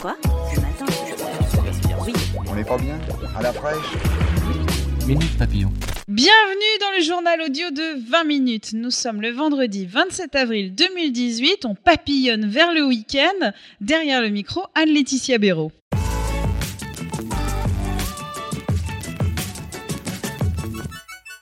Quoi Ce matin Oui. On n'est pas bien À la fraîche Minute Papillon. Bienvenue dans le journal audio de 20 minutes. Nous sommes le vendredi 27 avril 2018. On papillonne vers le week-end. Derrière le micro, Anne-Laetitia Béraud.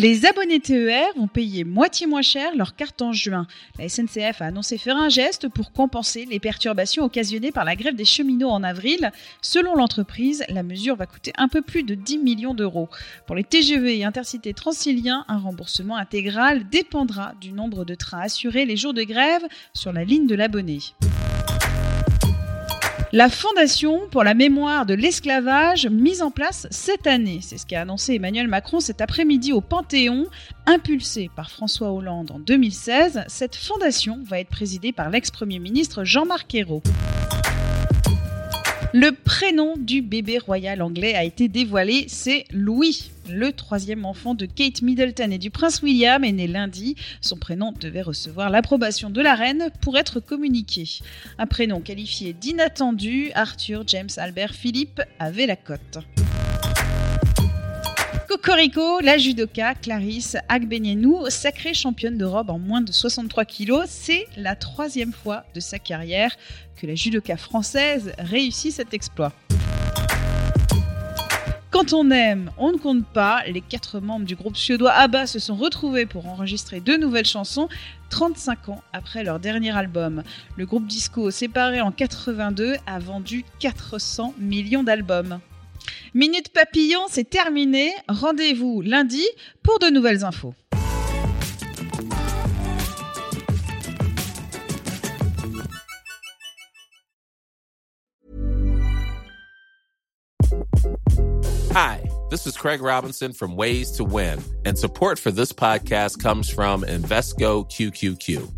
Les abonnés TER vont payer moitié moins cher leur carte en juin. La SNCF a annoncé faire un geste pour compenser les perturbations occasionnées par la grève des cheminots en avril. Selon l'entreprise, la mesure va coûter un peu plus de 10 millions d'euros. Pour les TGV et intercités transiliens, un remboursement intégral dépendra du nombre de trains assurés les jours de grève sur la ligne de l'abonné. La Fondation pour la mémoire de l'esclavage mise en place cette année. C'est ce qu'a annoncé Emmanuel Macron cet après-midi au Panthéon. Impulsée par François Hollande en 2016, cette fondation va être présidée par l'ex-premier ministre Jean-Marc Ayrault. Le prénom du bébé royal anglais a été dévoilé, c'est Louis. Le troisième enfant de Kate Middleton et du prince William est né lundi. Son prénom devait recevoir l'approbation de la reine pour être communiqué. Un prénom qualifié d'inattendu, Arthur James Albert Philippe avait la cote. Cocorico, la judoka Clarisse Agbenienou, sacrée championne d'Europe en moins de 63 kilos, c'est la troisième fois de sa carrière que la judoka française réussit cet exploit. Quand on aime, on ne compte pas. Les quatre membres du groupe suédois ABBA se sont retrouvés pour enregistrer deux nouvelles chansons 35 ans après leur dernier album. Le groupe disco séparé en 82 a vendu 400 millions d'albums. Minute Papillon, c'est terminé. Rendez-vous lundi pour de nouvelles infos. Hi, this is Craig Robinson from Ways to Win, and support for this podcast comes from Invesco QQQ.